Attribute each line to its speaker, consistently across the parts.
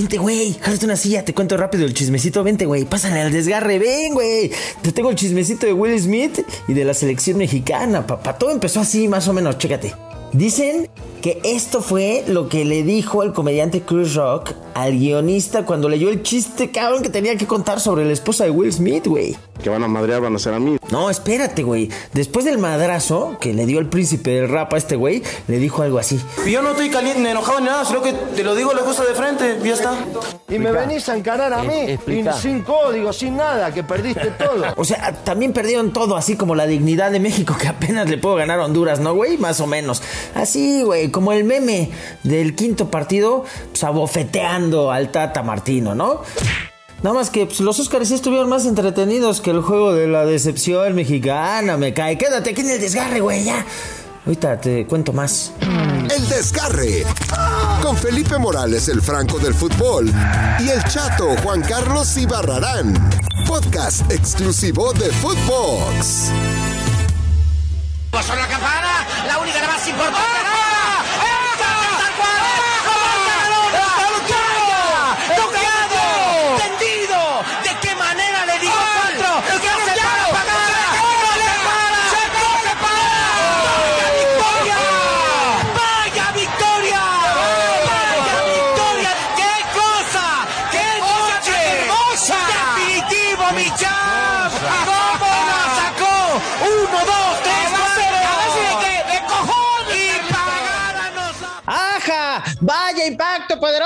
Speaker 1: Vente, güey, jálate una silla, te cuento rápido el chismecito. Vente, güey, pásale al desgarre, ven, güey. Te tengo el chismecito de Will Smith y de la selección mexicana, papá. Todo empezó así, más o menos, chécate. Dicen que esto fue lo que le dijo el comediante Chris Rock al guionista cuando leyó el chiste cabrón que tenía que contar sobre la esposa de Will Smith, güey.
Speaker 2: Que van a madrear, van a ser a mí.
Speaker 1: No, espérate, güey. Después del madrazo que le dio el príncipe del rap a este güey, le dijo algo así.
Speaker 3: Yo no estoy caliente, enojado ni nada, sino que te lo digo la cosa de frente, ya está.
Speaker 4: Y me venís a encarar a mí, y sin código, sin nada, que perdiste todo.
Speaker 1: O sea, también perdieron todo, así como la dignidad de México, que apenas le puedo ganar a Honduras, ¿no, güey? Más o menos. Así, güey, como el meme del quinto partido, pues abofeteando al Tata Martino, ¿no? Nada más que pues, los Oscars sí estuvieron más entretenidos que el juego de la decepción mexicana, me cae. Quédate aquí en el desgarre, güey, ya. Ahorita te cuento más.
Speaker 5: El desgarre. Con Felipe Morales, el franco del fútbol. Y el chato Juan Carlos Ibarrarán. Podcast exclusivo de Footbox.
Speaker 6: Pasó la campana, la única, la más importante.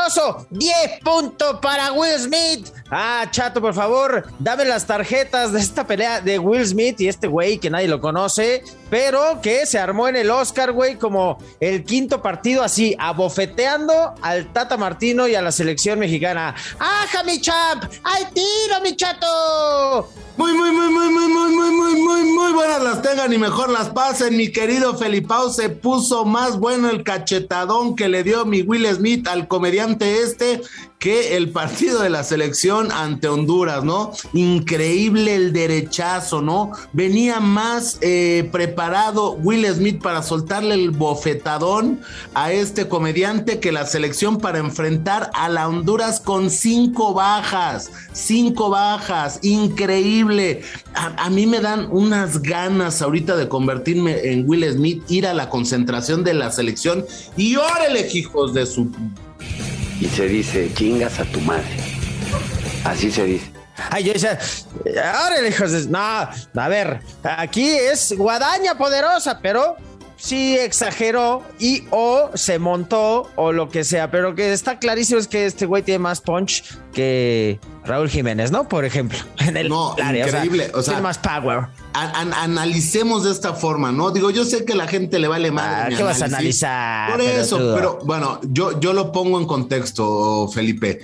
Speaker 1: Poderoso! ¡10 puntos para Will Smith! Ah, chato, por favor, dame las tarjetas de esta pelea de Will Smith y este güey que nadie lo conoce, pero que se armó en el Oscar, güey, como el quinto partido así, abofeteando al Tata Martino y a la selección mexicana. ¡Aja, mi champ! ¡Ay, tiro, mi chato!
Speaker 7: Muy, muy, muy, muy, muy, muy, muy, muy, muy, muy buenas las tengan y mejor las pasen. Mi querido Felipao se puso más bueno el cachetadón que le dio mi Will Smith al comediante este que el partido de la selección ante Honduras, ¿no? Increíble el derechazo, ¿no? Venía más eh, preparado Will Smith para soltarle el bofetadón a este comediante que la selección para enfrentar a la Honduras con cinco bajas, cinco bajas, increíble. A, a mí me dan unas ganas ahorita de convertirme en Will Smith, ir a la concentración de la selección y órale, hijos de su
Speaker 8: y se dice, chingas a tu madre. Así se dice.
Speaker 1: Ay, yo decía, ahora hijos de... No, a ver, aquí es guadaña poderosa, pero sí exageró y o se montó o lo que sea, pero que está clarísimo es que este güey tiene más punch que Raúl Jiménez, ¿no? Por ejemplo, en el
Speaker 7: No,
Speaker 1: área,
Speaker 7: increíble, o sea,
Speaker 1: tiene más power.
Speaker 7: An- an- analicemos de esta forma, ¿no? Digo, yo sé que la gente le vale más.
Speaker 1: Ah, ¿qué vas a analizar,
Speaker 7: Por eso,
Speaker 1: pelotudo?
Speaker 7: pero bueno, yo, yo lo pongo en contexto, Felipe.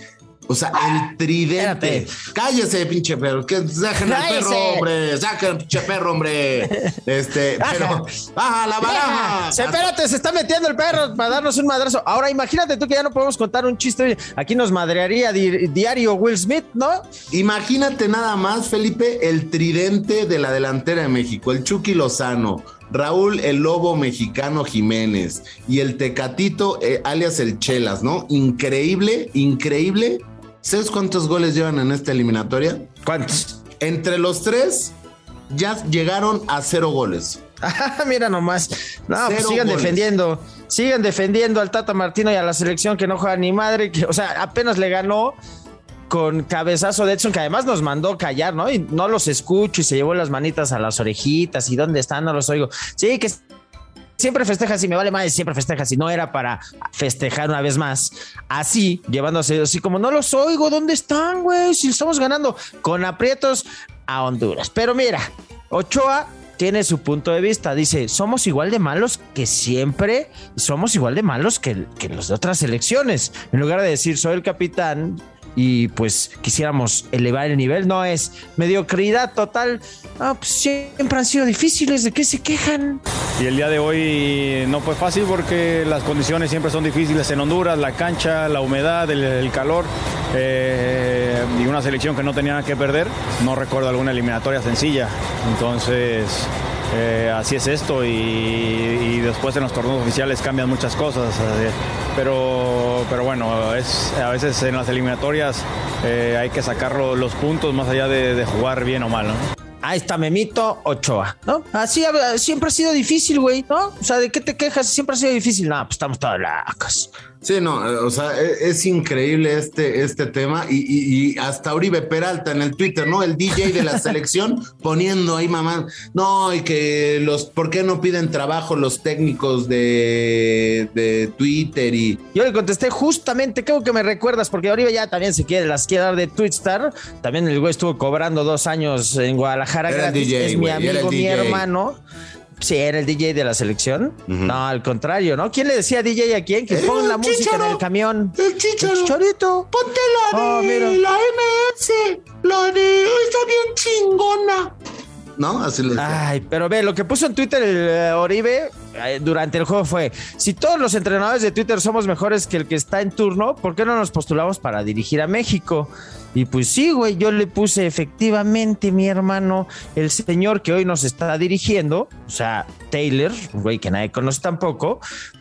Speaker 7: O sea, el tridente.
Speaker 1: Espérate.
Speaker 7: Cállese, pinche perro. Que saquen al perro, hombre. Saquen al pinche perro, hombre. Este, pero. ¡Baja la baraja!
Speaker 1: Espérate, se está metiendo el perro para darnos un madrazo. Ahora imagínate tú que ya no podemos contar un chiste. Aquí nos madrearía di- diario Will Smith, ¿no?
Speaker 7: Imagínate nada más, Felipe, el tridente de la delantera de México, el Chucky Lozano, Raúl el Lobo Mexicano Jiménez y el Tecatito, eh, alias el Chelas, ¿no? Increíble, increíble. ¿Sabes cuántos goles llevan en esta eliminatoria?
Speaker 1: ¿Cuántos?
Speaker 7: Entre los tres ya llegaron a cero goles.
Speaker 1: Ah, Mira nomás. No, pues sigan
Speaker 7: goles.
Speaker 1: defendiendo. Sigan defendiendo al Tata Martino y a la selección que no juega ni madre. Que, o sea, apenas le ganó con cabezazo de Edson, que además nos mandó callar, ¿no? Y no los escucho y se llevó las manitas a las orejitas. ¿Y dónde están? No los oigo. Sí, que siempre festejas y me vale más, siempre festejas y no era para festejar una vez más. Así, llevándose así como no los oigo, ¿dónde están, güey? Si estamos ganando con aprietos a Honduras. Pero mira, Ochoa tiene su punto de vista. Dice, somos igual de malos que siempre, somos igual de malos que, que los de otras elecciones. En lugar de decir, soy el capitán y pues quisiéramos elevar el nivel, no es mediocridad total. Pues siempre han sido difíciles, ¿de qué se quejan?
Speaker 9: Y el día de hoy no fue fácil porque las condiciones siempre son difíciles en Honduras, la cancha, la humedad, el, el calor eh, y una selección que no tenía nada que perder. No recuerdo alguna eliminatoria sencilla. Entonces eh, así es esto y, después en los torneos oficiales cambian muchas cosas. Eh, pero, pero bueno, es, a veces en las eliminatorias eh, hay que sacar los puntos más allá de, de jugar bien o mal. ¿no?
Speaker 1: Ahí está Memito Ochoa, ¿no? Así siempre ha sido difícil, güey, ¿no? O sea, ¿de qué te quejas? Siempre ha sido difícil. No, pues estamos todos locos.
Speaker 7: Sí, no, eh, o sea, e, es, increíble este, este tema y, hasta Uribe Peralta en el Twitter, ¿no? El DJ de la selección poniendo ahí mamá, no, y que los, ¿por qué no piden trabajo los técnicos de, de Twitter? Y
Speaker 1: yo le contesté justamente, creo que me recuerdas, porque Uribe ya también se quiere, las quiere dar de Twitstar, también el güey estuvo cobrando dos años en Guadalajara gratis, es mi amigo, mi hermano. Sí, era el DJ de la selección. No, al contrario, ¿no? ¿Quién le decía DJ a quién? Que ponga la música en el camión.
Speaker 7: El chicharo.
Speaker 1: El chicharito.
Speaker 7: Ponte la oh, de la MS. La de. Está bien chingona. ¿no? Así le decía.
Speaker 1: Ay, pero ve, lo que puso en Twitter el eh, Oribe eh, durante el juego fue: si todos los entrenadores de Twitter somos mejores que el que está en turno, ¿por qué no nos postulamos para dirigir a México? Y pues sí, güey, yo le puse efectivamente, mi hermano, el señor que hoy nos está dirigiendo, o sea, Taylor, güey, que nadie conoce tampoco,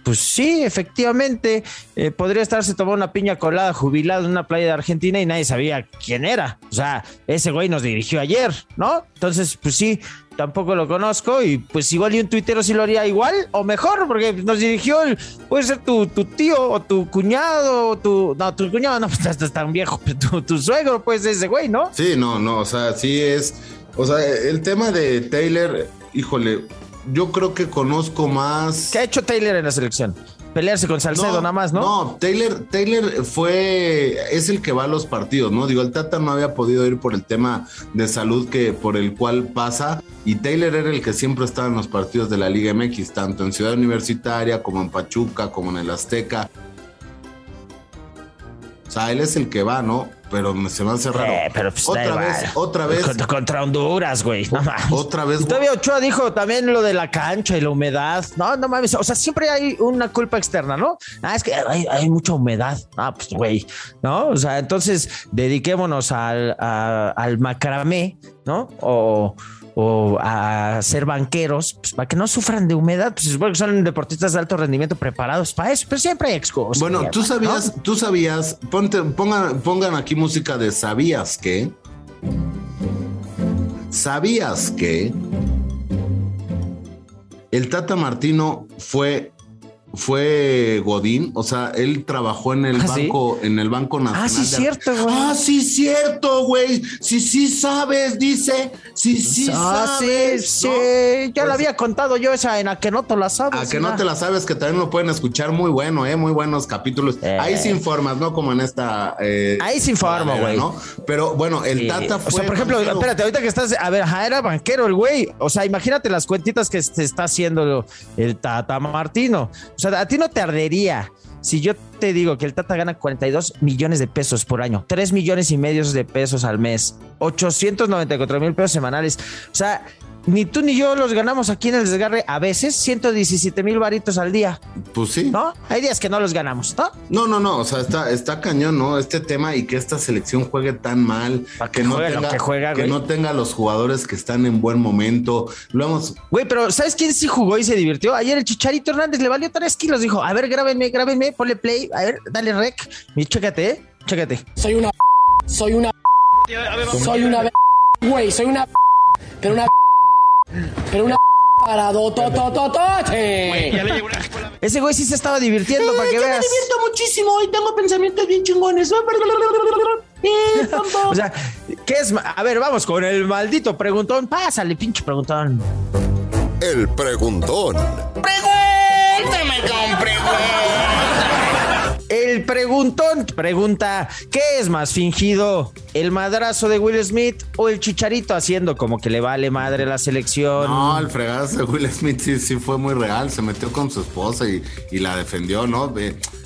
Speaker 1: pues sí, efectivamente, eh, podría estarse tomando una piña colada jubilado en una playa de Argentina y nadie sabía quién era. O sea, ese güey nos dirigió ayer, ¿no? Entonces, pues sí, tampoco lo conozco y pues igual y un tuitero sí lo haría igual o mejor porque nos dirigió el, puede ser tu, tío o tu cuñado o tu, no, tu cuñado no, pues estás tan viejo, tu, tu suegro pues ese güey, ¿no?
Speaker 7: Sí, no, no, o sea, sí es, o sea, el tema de Taylor, híjole, yo creo que conozco más.
Speaker 1: ¿Qué ha hecho Taylor en la selección? pelearse con Salcedo nada más, ¿no?
Speaker 7: No, Taylor, Taylor fue, es el que va a los partidos, ¿no? Digo, el Tata no había podido ir por el tema de salud que por el cual pasa y Taylor era el que siempre estaba en los partidos de la Liga MX, tanto en Ciudad Universitaria como en Pachuca, como en el Azteca. O sea, él es el que va, ¿no? Pero se me hace raro.
Speaker 1: Eh, pero pues
Speaker 7: otra vez, otra vez.
Speaker 1: Contra, Honduras, güey. No
Speaker 7: Otra vez.
Speaker 1: Y todavía Ochoa dijo también lo de la cancha y la humedad. No, no mames. O sea, siempre hay una culpa externa, ¿no? Ah, es que hay, hay mucha humedad. Ah, pues, güey. ¿No? O sea, entonces dediquémonos al, al macramé, ¿no? O o a ser banqueros, pues, para que no sufran de humedad, pues porque son deportistas de alto rendimiento preparados para eso, pero siempre hay excusas.
Speaker 7: Bueno, tú sabías, tú sabías, ponte, pongan, pongan aquí música de ¿sabías que? ¿Sabías que? El Tata Martino fue fue Godín, o sea, él trabajó en el
Speaker 1: ¿Ah,
Speaker 7: banco, en el Banco Nacional.
Speaker 1: Ah, sí, cierto, güey.
Speaker 7: Ah, sí, cierto, güey. Sí, sí sabes, dice. Sí, sí ah, sabes.
Speaker 1: Sí, sí. Ya lo pues había contado yo esa en a que no te la sabes.
Speaker 7: A que no te la sabes, que también lo pueden escuchar muy bueno, eh, muy buenos capítulos. Ahí se informas, ¿no? Como en esta. Eh,
Speaker 1: Ahí se informa, güey. ¿no?
Speaker 7: Pero bueno, el Tata fue.
Speaker 1: O sea, por ejemplo, espérate, ahorita que estás. A ver, era banquero el güey. O sea, imagínate las cuentitas que se está haciendo el Tata Martino. O sea, a ti no te ardería si yo te digo que el Tata gana 42 millones de pesos por año, 3 millones y medio de pesos al mes, 894 mil pesos semanales. O sea, ni tú ni yo los ganamos aquí en el desgarre a veces 117 mil varitos al día.
Speaker 7: Pues sí.
Speaker 1: ¿No? Hay días que no los ganamos, ¿no?
Speaker 7: No, no, no. O sea, está, está cañón, ¿no? Este tema y que esta selección juegue tan mal.
Speaker 1: que, no tenga,
Speaker 7: que,
Speaker 1: juega,
Speaker 7: que no tenga los jugadores que están en buen momento. Lo hemos.
Speaker 1: Güey, pero ¿sabes quién sí jugó y se divirtió? Ayer el Chicharito Hernández le valió tres kilos. Dijo, a ver, grábenme, grábenme, ponle play. A ver, dale rec. Y chécate, ¿eh? Chécate.
Speaker 10: Soy una. Soy una. Soy una. Güey, soy una. Pero una pero una para
Speaker 1: Ese güey sí se estaba divirtiendo para que
Speaker 10: yo
Speaker 1: veas.
Speaker 10: me divierto muchísimo y tengo pensamientos bien chingones.
Speaker 1: o sea, ¿qué es? A ver, vamos con el maldito preguntón. Pásale, pinche preguntón.
Speaker 5: El preguntón.
Speaker 6: Pregúntame con preguntón.
Speaker 1: Preguntón pregunta, ¿qué es más fingido? ¿El madrazo de Will Smith o el chicharito haciendo como que le vale madre la selección?
Speaker 7: No, el fregazo de Will Smith sí, sí fue muy real, se metió con su esposa y, la defendió, ¿no?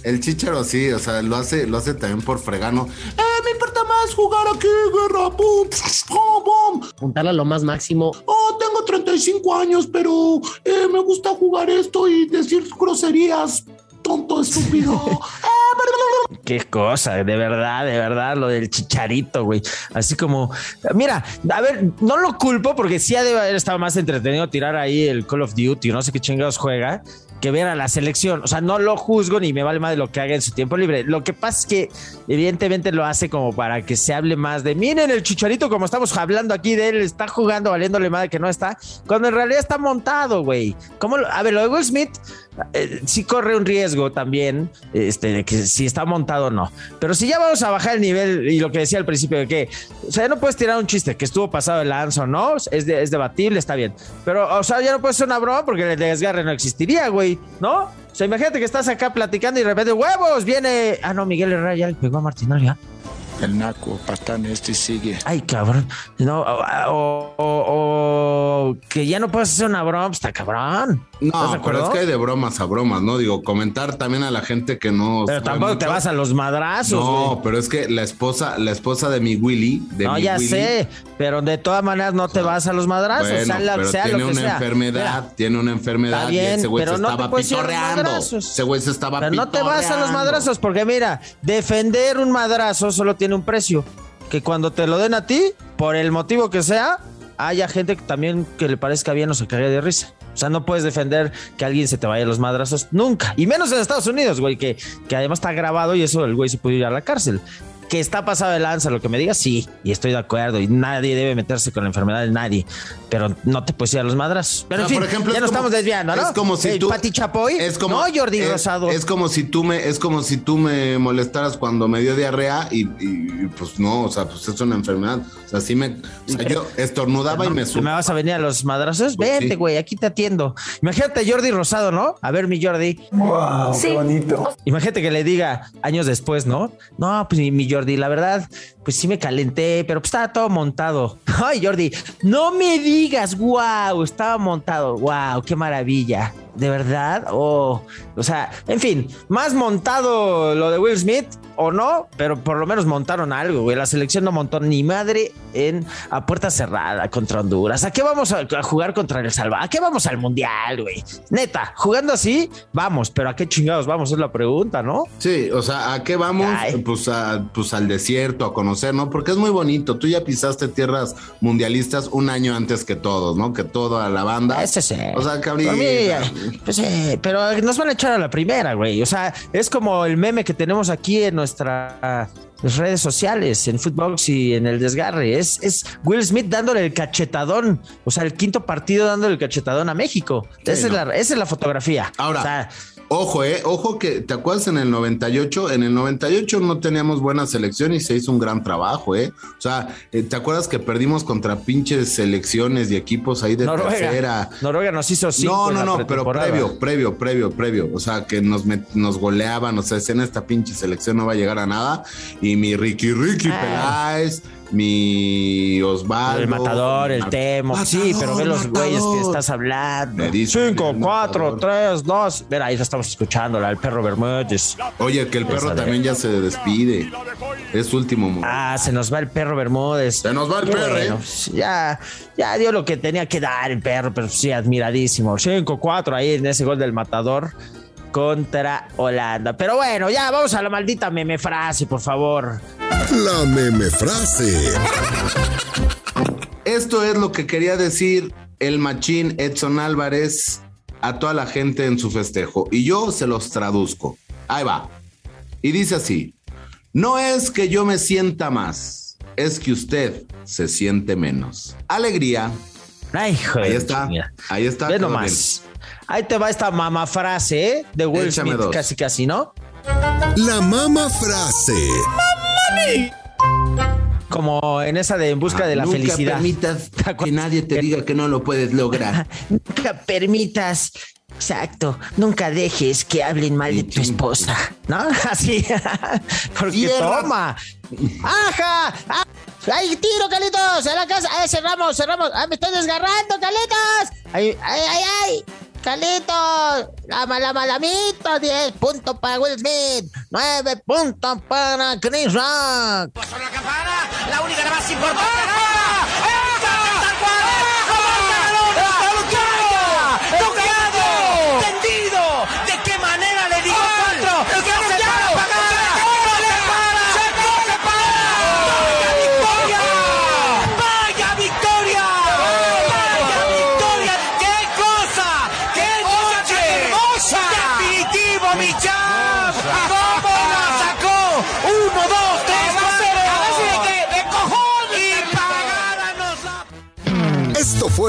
Speaker 7: El chicharo sí, o sea, lo hace, lo hace también por fregano. ¡Eh, me importa más jugar aquí, guerra! ¡Pum! ¡Pum!
Speaker 10: Juntarla lo más máximo.
Speaker 7: Oh, tengo 35 años, pero eh, me gusta jugar esto y decir groserías tonto, estúpido.
Speaker 1: Qué cosa, de verdad, de verdad, lo del chicharito, güey. Así como, mira, a ver, no lo culpo porque sí ha de haber estado más entretenido tirar ahí el Call of Duty, no sé qué chingados juega, que ver a la selección. O sea, no lo juzgo ni me vale más de lo que haga en su tiempo libre. Lo que pasa es que evidentemente lo hace como para que se hable más de, miren el chicharito como estamos hablando aquí de él, está jugando valiéndole madre que no está, cuando en realidad está montado, güey. ¿Cómo a ver, lo de Will Smith eh, sí corre un riesgo también, este, de que si está montado o no. Pero si ya vamos a bajar el nivel y lo que decía al principio de que, o sea, ya no puedes tirar un chiste que estuvo pasado de lanza o no, es, de- es debatible, está bien. Pero, o sea, ya no puedes hacer una broma porque el desgarre no existiría, güey, ¿no? O sea, imagínate que estás acá platicando y de repente, huevos, viene. Ah, no, Miguel Herrera ya le pegó a Martinoli, ¿ya?
Speaker 11: El naco, patán, este sigue.
Speaker 1: Ay, cabrón. No, o, o- o que ya no puedes hacer una broma, pues está cabrón. ¿Estás de
Speaker 7: No, pero es que hay de bromas a bromas, ¿no? Digo, comentar también a la gente que no.
Speaker 1: Pero tampoco te vas a los madrazos,
Speaker 7: No,
Speaker 1: güey.
Speaker 7: pero es que la esposa, la esposa de mi Willy, de
Speaker 1: No,
Speaker 7: mi
Speaker 1: ya
Speaker 7: Willy,
Speaker 1: sé, pero de todas maneras no te vas a los madrazos,
Speaker 7: Bueno,
Speaker 1: sea, la-
Speaker 7: pero
Speaker 1: sea
Speaker 7: tiene
Speaker 1: lo que
Speaker 7: una
Speaker 1: sea.
Speaker 7: enfermedad,
Speaker 1: Mira,
Speaker 7: tiene una enfermedad
Speaker 1: Está
Speaker 7: y
Speaker 1: bien,
Speaker 7: ese güey se
Speaker 1: pero no te
Speaker 7: estaba
Speaker 1: los
Speaker 7: pitorreando. Ese güey se estaba
Speaker 1: pero no te vas a los madrazos, porque mira, defender un madrazo solo tiene un precio. Que cuando te lo den a ti, por el motivo que sea, haya gente que también que le parezca bien o se caiga de risa. O sea, no puedes defender que alguien se te vaya a los madrazos nunca. Y menos en Estados Unidos, güey, que, que además está grabado y eso el güey se puede ir a la cárcel. Que está pasado de lanza, lo que me digas, sí, y estoy de acuerdo. Y nadie debe meterse con la enfermedad de nadie. Pero no te puedes ir a los madrazos. Pero
Speaker 7: O
Speaker 1: en
Speaker 7: sea,
Speaker 1: fin,
Speaker 7: por ejemplo,
Speaker 1: ya
Speaker 7: es
Speaker 1: nos
Speaker 7: como-
Speaker 1: estamos desviando, ¿no?
Speaker 7: Es como si
Speaker 1: Ey,
Speaker 7: tú.
Speaker 1: Pati Chapoy.
Speaker 7: Es como,
Speaker 1: no, Jordi
Speaker 7: es,
Speaker 1: Rosado.
Speaker 7: Es como si tú me, es como si tú me molestaras cuando me dio diarrea y, y, pues no, o sea, pues es una enfermedad. O sea, sí me. O sea, yo estornudaba y me
Speaker 1: ¿Me
Speaker 7: subía.
Speaker 1: vas a venir a los madrazos?
Speaker 7: Pues
Speaker 1: Vente,
Speaker 7: sí.
Speaker 1: güey, aquí te atiendo. Imagínate a Jordi Rosado, ¿no? A ver, mi Jordi.
Speaker 11: Wow, qué bonito.
Speaker 1: Imagínate que le diga años después, ¿no? No, pues mi- mi Jordi, la verdad, pues sí me calenté, pero pues estaba todo montado. Ay, Jordi, no me digas, wow, estaba montado, wow, qué maravilla. ¿De verdad? Oh, o sea, en fin, más montado lo de Will Smith o no, pero por lo menos montaron algo, güey. La selección no montó ni madre en a puerta cerrada contra Honduras. ¿A qué vamos a, a jugar contra El Salvador? ¿A qué vamos al Mundial, güey? Neta, jugando así, vamos, pero ¿a qué chingados vamos? Es la pregunta, ¿no?
Speaker 7: Sí, o sea, ¿a qué vamos? Pues, a- pues al desierto, a conocer, ¿no? Porque es muy bonito. Tú ya pisaste tierras mundialistas un año antes que todos, ¿no? Que toda la banda.
Speaker 1: Ese sí.
Speaker 7: O sea, cabrón.
Speaker 1: Mí, pues sí, pero nos van a echar a la primera, güey. O sea, es como el meme que tenemos aquí en nuestras redes sociales, en Footbox y en el desgarre. Es, es Will Smith dándole el cachetadón. O sea, el quinto partido dándole el cachetadón a México. esa,
Speaker 7: no.
Speaker 1: es la, esa es la fotografía.
Speaker 7: Ahora,
Speaker 1: O sea,
Speaker 7: Ojo, eh, ojo que te acuerdas en el 98, en el 98 no teníamos buena selección y se hizo un gran trabajo, eh. O sea, eh, ¿te acuerdas que perdimos contra pinches selecciones y equipos ahí de
Speaker 1: Noruega.
Speaker 7: tercera?
Speaker 1: Noruega nos hizo cinco
Speaker 7: No,
Speaker 1: en
Speaker 7: no,
Speaker 1: la
Speaker 7: no, pero previo, previo, previo, previo. O sea, que nos, nos goleaban, o sea, en esta pinche selección no va a llegar a nada. Y mi Ricky Ricky
Speaker 1: Ah.
Speaker 7: Peláez, mi Osvaldo.
Speaker 1: El matador, el Temo. sí, pero ve los
Speaker 7: matador.
Speaker 1: güeyes que estás hablando.
Speaker 7: Me dice
Speaker 1: 5,
Speaker 7: el
Speaker 1: 4,
Speaker 7: matador.
Speaker 1: 3, 2. Mira, ahí lo estamos escuchando, la del perro Bermúdez.
Speaker 7: Oye, que el perro
Speaker 1: Esa de-
Speaker 7: también ya se despide. Es su último momento.
Speaker 1: Ah, se nos va el perro Bermúdez.
Speaker 7: Se nos va el perro, ¿eh?
Speaker 1: ya, ya dio lo que tenía que dar el perro, pero sí, admiradísimo. 5-4 ahí en ese gol del matador contra Holanda. Pero bueno, ya vamos a la maldita meme frase, por favor.
Speaker 5: La meme frase.
Speaker 7: Esto es lo que quería decir el machín Edson Álvarez a toda la gente en su festejo. Y yo se los traduzco. Ahí va. Y dice así. No es que yo me sienta más, es que usted se siente menos. Alegría.
Speaker 1: Ay, joder,
Speaker 7: Ahí está. Ahí está.
Speaker 1: Ve nomás. Ahí te va esta mamá frase, ¿eh? De Will
Speaker 7: Échame
Speaker 1: Smith,
Speaker 7: dos.
Speaker 1: casi casi, ¿no?
Speaker 5: La mama frase.
Speaker 1: Como en esa de En busca de la
Speaker 7: Ah, Nunca
Speaker 1: felicidad.
Speaker 7: permitas que nadie te diga que no lo puedes lograr.
Speaker 1: Nunca permitas. Exacto, nunca dejes que hablen mal de tu esposa, ¿no? Así, porque
Speaker 7: Cierra.
Speaker 1: toma. ¡Ajá! ¡Ah! ¡Ay, tiro, Calitos! ¡A la casa! ¡Ay, cerramos, cerramos! ¡Ay, me estoy desgarrando, Calitos! ¡Ay, ay, ay, ay! ¡Calitos! ¡La mala malamito! 10 puntos para Will Smith, 9 puntos para Chris Rock.
Speaker 6: Sonó la campana, la única, la más importante. ¡Ah!